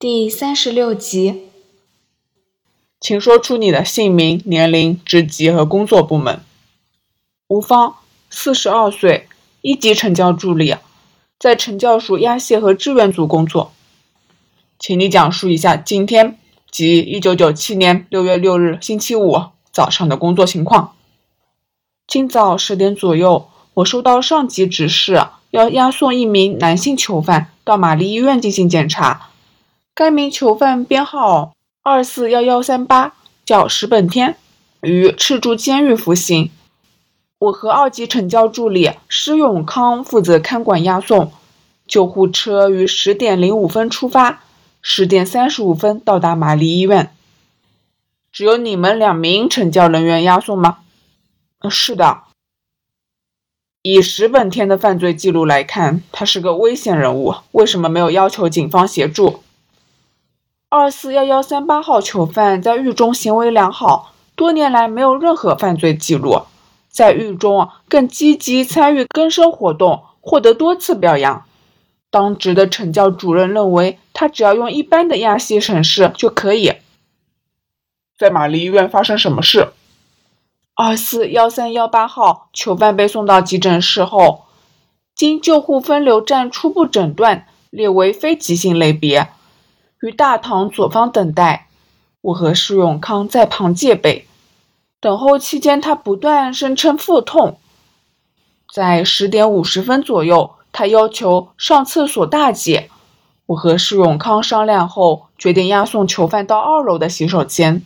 第三十六集，请说出你的姓名、年龄、职级和工作部门。吴芳，四十二岁，一级成教助理，在成教署压线和支援组工作。请你讲述一下今天，即一九九七年六月六日星期五早上的工作情况。今早十点左右，我收到上级指示，要押送一名男性囚犯到玛丽医院进行检查。该名囚犯编号二四幺幺三八，叫石本天，于赤柱监狱服刑。我和二级惩教助理施永康负责看管押送。救护车于十点零五分出发，十点三十五分到达玛丽医院。只有你们两名惩教人员押送吗？嗯是的。以石本天的犯罪记录来看，他是个危险人物，为什么没有要求警方协助？二四幺幺三八号囚犯在狱中行为良好，多年来没有任何犯罪记录，在狱中更积极参与更生活动，获得多次表扬。当值的惩教主任认为，他只要用一般的亚西审视就可以。在玛丽医院发生什么事？二四幺三幺八号囚犯被送到急诊室后，经救护分流站初步诊断，列为非急性类别。于大堂左方等待，我和施永康在旁戒备。等候期间，他不断声称腹痛。在十点五十分左右，他要求上厕所大姐。我和施永康商量后，决定押送囚犯到二楼的洗手间。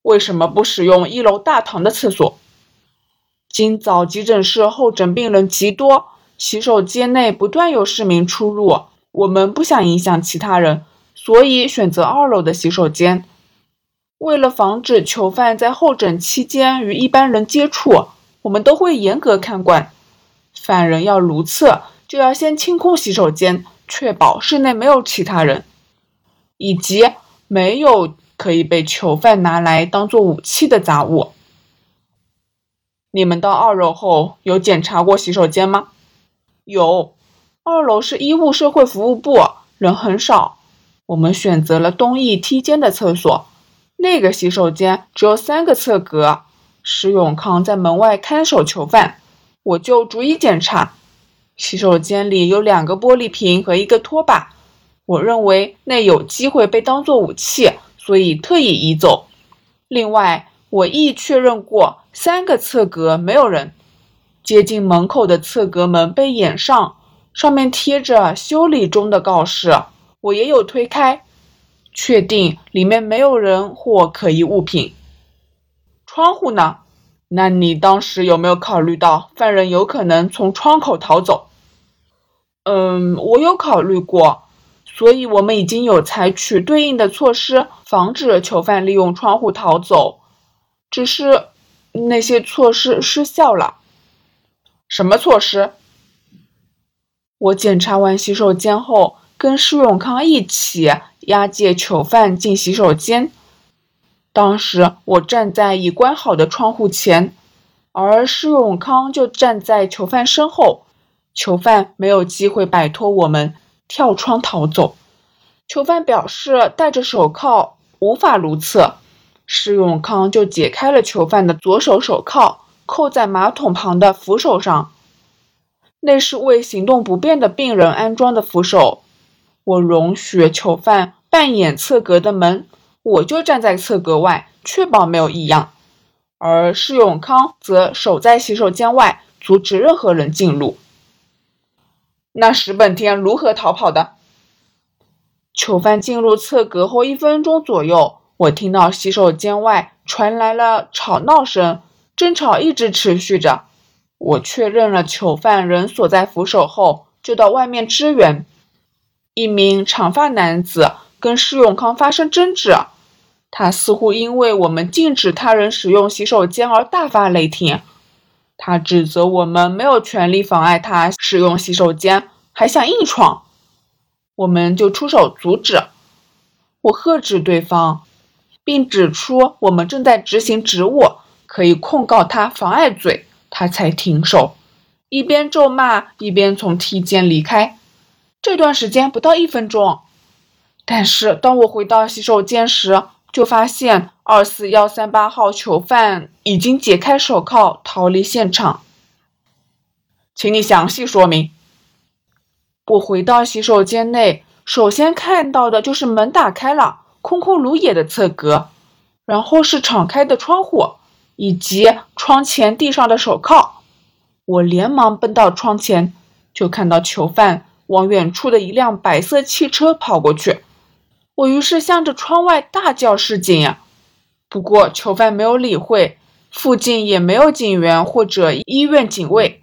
为什么不使用一楼大堂的厕所？今早急诊室候诊病人极多，洗手间内不断有市民出入，我们不想影响其他人。所以选择二楼的洗手间。为了防止囚犯在候诊期间与一般人接触，我们都会严格看管。犯人要如厕，就要先清空洗手间，确保室内没有其他人，以及没有可以被囚犯拿来当做武器的杂物。你们到二楼后有检查过洗手间吗？有。二楼是医务社会服务部，人很少。我们选择了东翼梯间的厕所，那个洗手间只有三个厕格。石永康在门外看守囚犯，我就逐一检查。洗手间里有两个玻璃瓶和一个拖把，我认为那有机会被当作武器，所以特意移走。另外，我亦确认过三个侧格没有人。接近门口的侧格门被掩上，上面贴着修理中的告示。我也有推开，确定里面没有人或可疑物品。窗户呢？那你当时有没有考虑到犯人有可能从窗口逃走？嗯，我有考虑过，所以我们已经有采取对应的措施，防止囚犯利用窗户逃走。只是那些措施失效了。什么措施？我检查完洗手间后。跟施永康一起押解囚犯进洗手间。当时我站在已关好的窗户前，而施永康就站在囚犯身后。囚犯没有机会摆脱我们，跳窗逃走。囚犯表示戴着手铐无法如厕，施永康就解开了囚犯的左手手铐，扣在马桶旁的扶手上。那是为行动不便的病人安装的扶手。我容许囚犯扮演侧格的门，我就站在侧格外，确保没有异样。而施永康则守在洗手间外，阻止任何人进入。那石本天如何逃跑的？囚犯进入侧格后一分钟左右，我听到洗手间外传来了吵闹声，争吵一直持续着。我确认了囚犯人锁在扶手后，就到外面支援。一名长发男子跟施永康发生争执，他似乎因为我们禁止他人使用洗手间而大发雷霆。他指责我们没有权利妨碍他使用洗手间，还想硬闯，我们就出手阻止。我喝止对方，并指出我们正在执行职务，可以控告他妨碍罪，他才停手，一边咒骂一边从梯间离开。这段时间不到一分钟，但是当我回到洗手间时，就发现二四幺三八号囚犯已经解开手铐逃离现场。请你详细说明。我回到洗手间内，首先看到的就是门打开了，空空如也的侧格，然后是敞开的窗户，以及窗前地上的手铐。我连忙奔到窗前，就看到囚犯往远处的一辆白色汽车跑过去。我于是向着窗外大叫示警，不过囚犯没有理会，附近也没有警员或者医院警卫。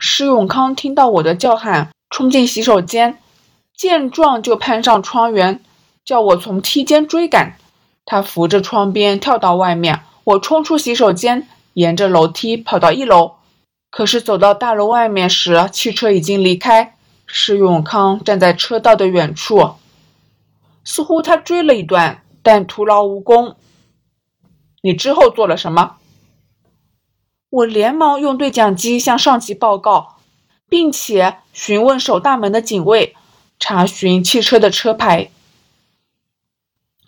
施永康听到我的叫喊，冲进洗手间，见状就攀上窗沿，叫我从梯间追赶。他扶着窗边跳到外面，我冲出洗手间，沿着楼梯跑到一楼。可是走到大楼外面时，汽车已经离开，施永康站在车道的远处。似乎他追了一段，但徒劳无功。你之后做了什么？我连忙用对讲机向上级报告，并且询问守大门的警卫，查询汽车的车牌。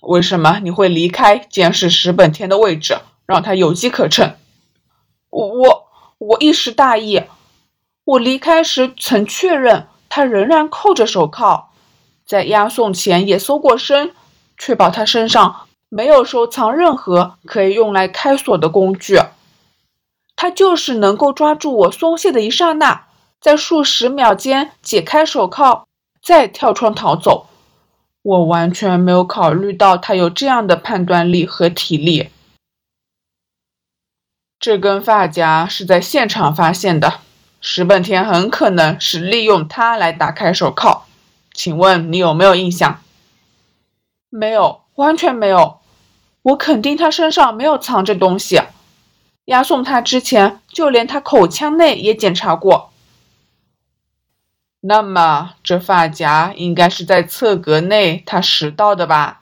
为什么你会离开监视石本天的位置，让他有机可乘？我我我一时大意。我离开时曾确认他仍然扣着手铐。在押送前也搜过身，确保他身上没有收藏任何可以用来开锁的工具。他就是能够抓住我松懈的一刹那，在数十秒间解开手铐，再跳窗逃走。我完全没有考虑到他有这样的判断力和体力。这根发夹是在现场发现的，石本田很可能是利用它来打开手铐。请问你有没有印象？没有，完全没有。我肯定他身上没有藏着东西。押送他之前，就连他口腔内也检查过。那么，这发夹应该是在侧格内他拾到的吧？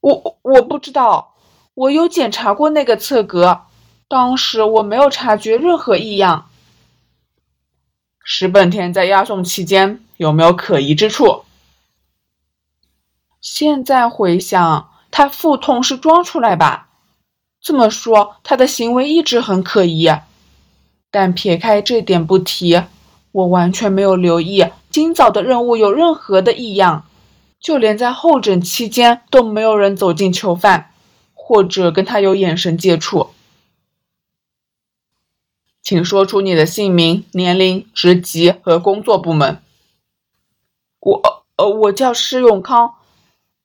我我不知道，我有检查过那个侧格，当时我没有察觉任何异样。石本田在押送期间。有没有可疑之处？现在回想，他腹痛是装出来吧？这么说，他的行为一直很可疑。但撇开这点不提，我完全没有留意今早的任务有任何的异样，就连在候诊期间都没有人走近囚犯，或者跟他有眼神接触。请说出你的姓名、年龄、职级和工作部门。我呃，我叫施永康，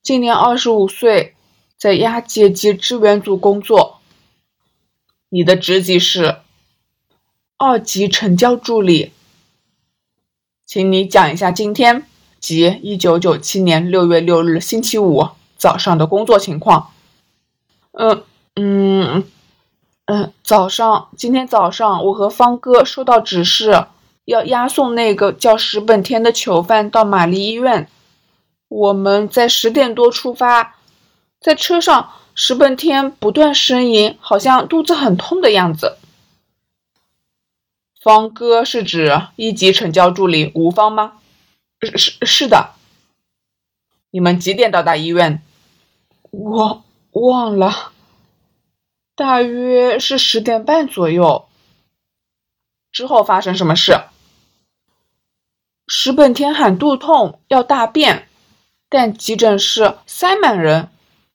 今年二十五岁，在押解及支援组工作。你的职级是二级成交助理。请你讲一下今天，即一九九七年六月六日星期五早上的工作情况。嗯嗯嗯，早上，今天早上我和方哥收到指示。要押送那个叫石本天的囚犯到玛丽医院。我们在十点多出发，在车上，石本天不断呻吟，好像肚子很痛的样子。方哥是指一级成交助理吴方吗？是是是的。你们几点到达医院？我忘了，大约是十点半左右。之后发生什么事？石本天喊肚痛，要大便，但急诊室塞满人，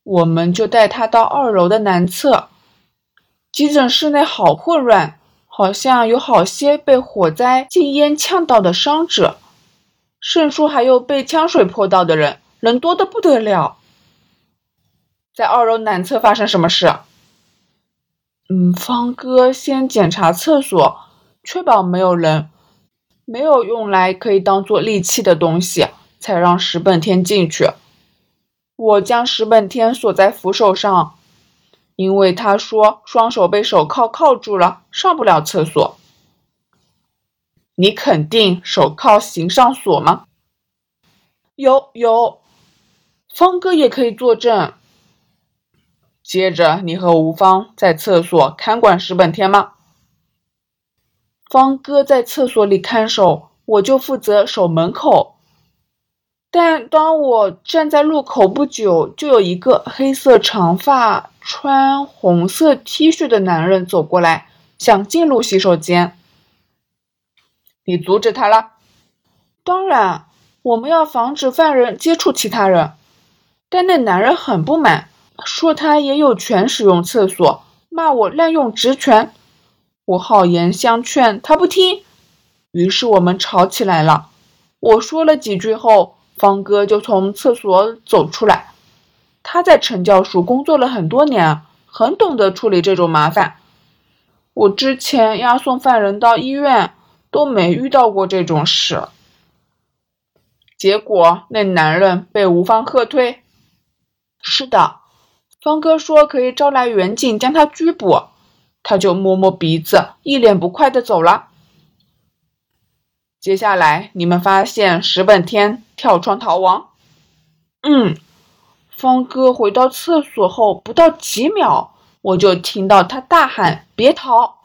我们就带他到二楼的南侧。急诊室内好混乱，好像有好些被火灾禁烟呛到的伤者，甚至还有被枪水泼到的人，人多的不得了。在二楼南侧发生什么事？嗯，方哥先检查厕所，确保没有人。没有用来可以当做利器的东西，才让石本天进去。我将石本天锁在扶手上，因为他说双手被手铐铐住了，上不了厕所。你肯定手铐形上锁吗？有有，方哥也可以作证。接着，你和吴芳在厕所看管石本天吗？方哥在厕所里看守，我就负责守门口。但当我站在路口不久，就有一个黑色长发、穿红色 T 恤的男人走过来，想进入洗手间。你阻止他了？当然，我们要防止犯人接触其他人。但那男人很不满，说他也有权使用厕所，骂我滥用职权。我好言相劝，他不听，于是我们吵起来了。我说了几句后，方哥就从厕所走出来。他在陈教署工作了很多年，很懂得处理这种麻烦。我之前押送犯人到医院都没遇到过这种事。结果那男人被吴芳喝退。是的，方哥说可以招来远警将他拘捕。他就摸摸鼻子，一脸不快的走了。接下来，你们发现石本天跳窗逃亡。嗯，方哥回到厕所后不到几秒，我就听到他大喊：“别逃！”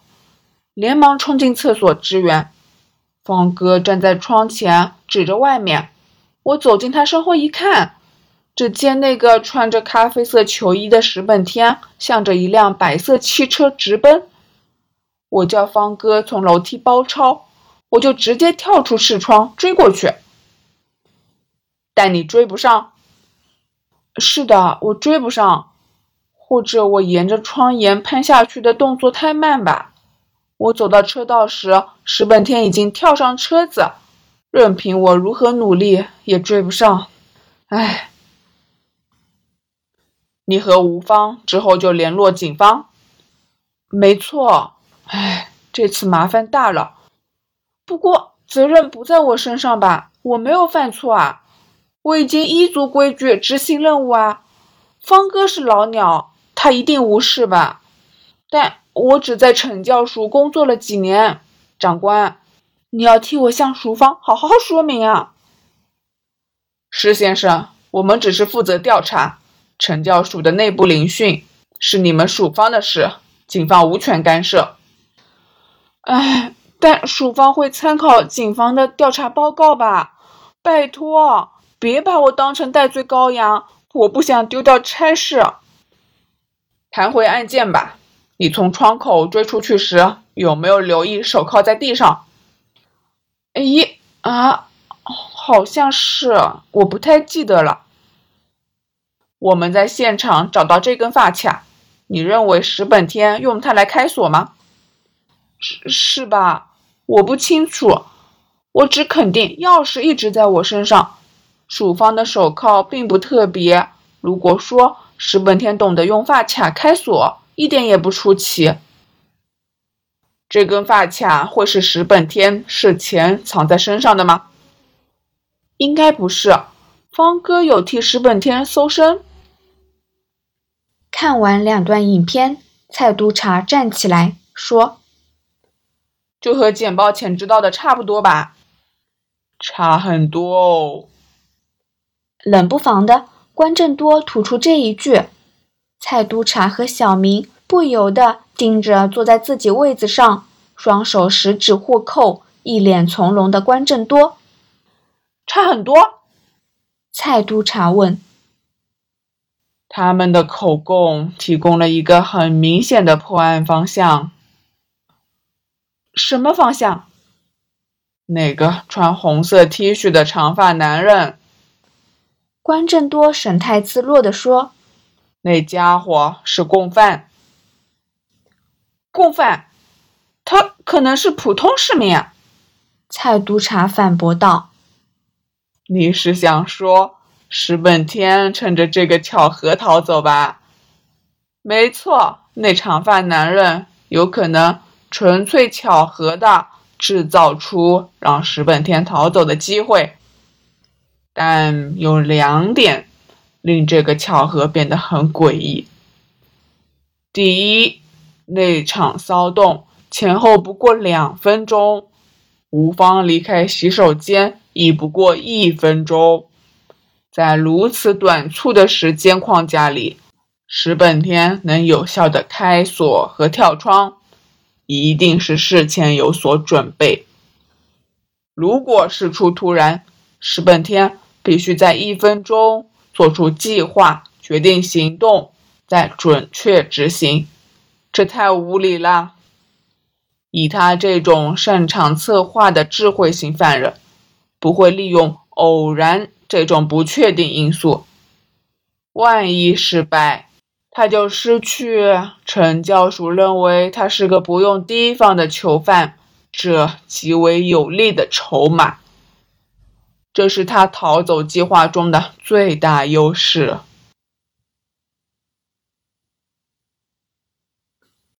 连忙冲进厕所支援。方哥站在窗前，指着外面。我走进他身后一看。只见那个穿着咖啡色球衣的石本天向着一辆白色汽车直奔。我叫方哥从楼梯包抄，我就直接跳出视窗追过去。但你追不上。是的，我追不上，或者我沿着窗沿攀下去的动作太慢吧。我走到车道时，石本天已经跳上车子，任凭我如何努力也追不上。唉。你和吴芳之后就联络警方，没错。唉，这次麻烦大了。不过责任不在我身上吧？我没有犯错啊，我已经依足规矩执行任务啊。方哥是老鸟，他一定无事吧？但我只在惩教署工作了几年，长官，你要替我向署方好好说明啊。石先生，我们只是负责调查。惩教署的内部聆讯是你们署方的事，警方无权干涉。哎，但署方会参考警方的调查报告吧？拜托，别把我当成戴罪羔羊，我不想丢掉差事。谈回案件吧，你从窗口追出去时有没有留意手铐在地上？咦啊，好像是，我不太记得了。我们在现场找到这根发卡，你认为石本天用它来开锁吗？是是吧？我不清楚，我只肯定钥匙一直在我身上。署方的手铐并不特别，如果说石本天懂得用发卡开锁，一点也不出奇。这根发卡会是石本天事前藏在身上的吗？应该不是，方哥有替石本天搜身。看完两段影片，蔡督察站起来说：“就和简报前知道的差不多吧？差很多哦。”冷不防的，关正多吐出这一句，蔡督察和小明不由得盯着坐在自己位子上，双手十指互扣、一脸从容的关正多。差很多？蔡督察问。他们的口供提供了一个很明显的破案方向。什么方向？那个穿红色 T 恤的长发男人。关正多神态自若地说：“那家伙是共犯。共犯？他可能是普通市民啊。”蔡督察反驳道：“你是想说？”石本天趁着这个巧合逃走吧？没错，那长发男人有可能纯粹巧合的制造出让石本天逃走的机会。但有两点令这个巧合变得很诡异。第一，那场骚动前后不过两分钟，吴芳离开洗手间已不过一分钟。在如此短促的时间框架里，石本天能有效的开锁和跳窗，一定是事前有所准备。如果事出突然，石本天必须在一分钟做出计划、决定行动，再准确执行。这太无理了。以他这种擅长策划的智慧型犯人，不会利用偶然这种不确定因素。万一失败，他就失去陈教授认为他是个不用提防的囚犯这极为有利的筹码。这是他逃走计划中的最大优势。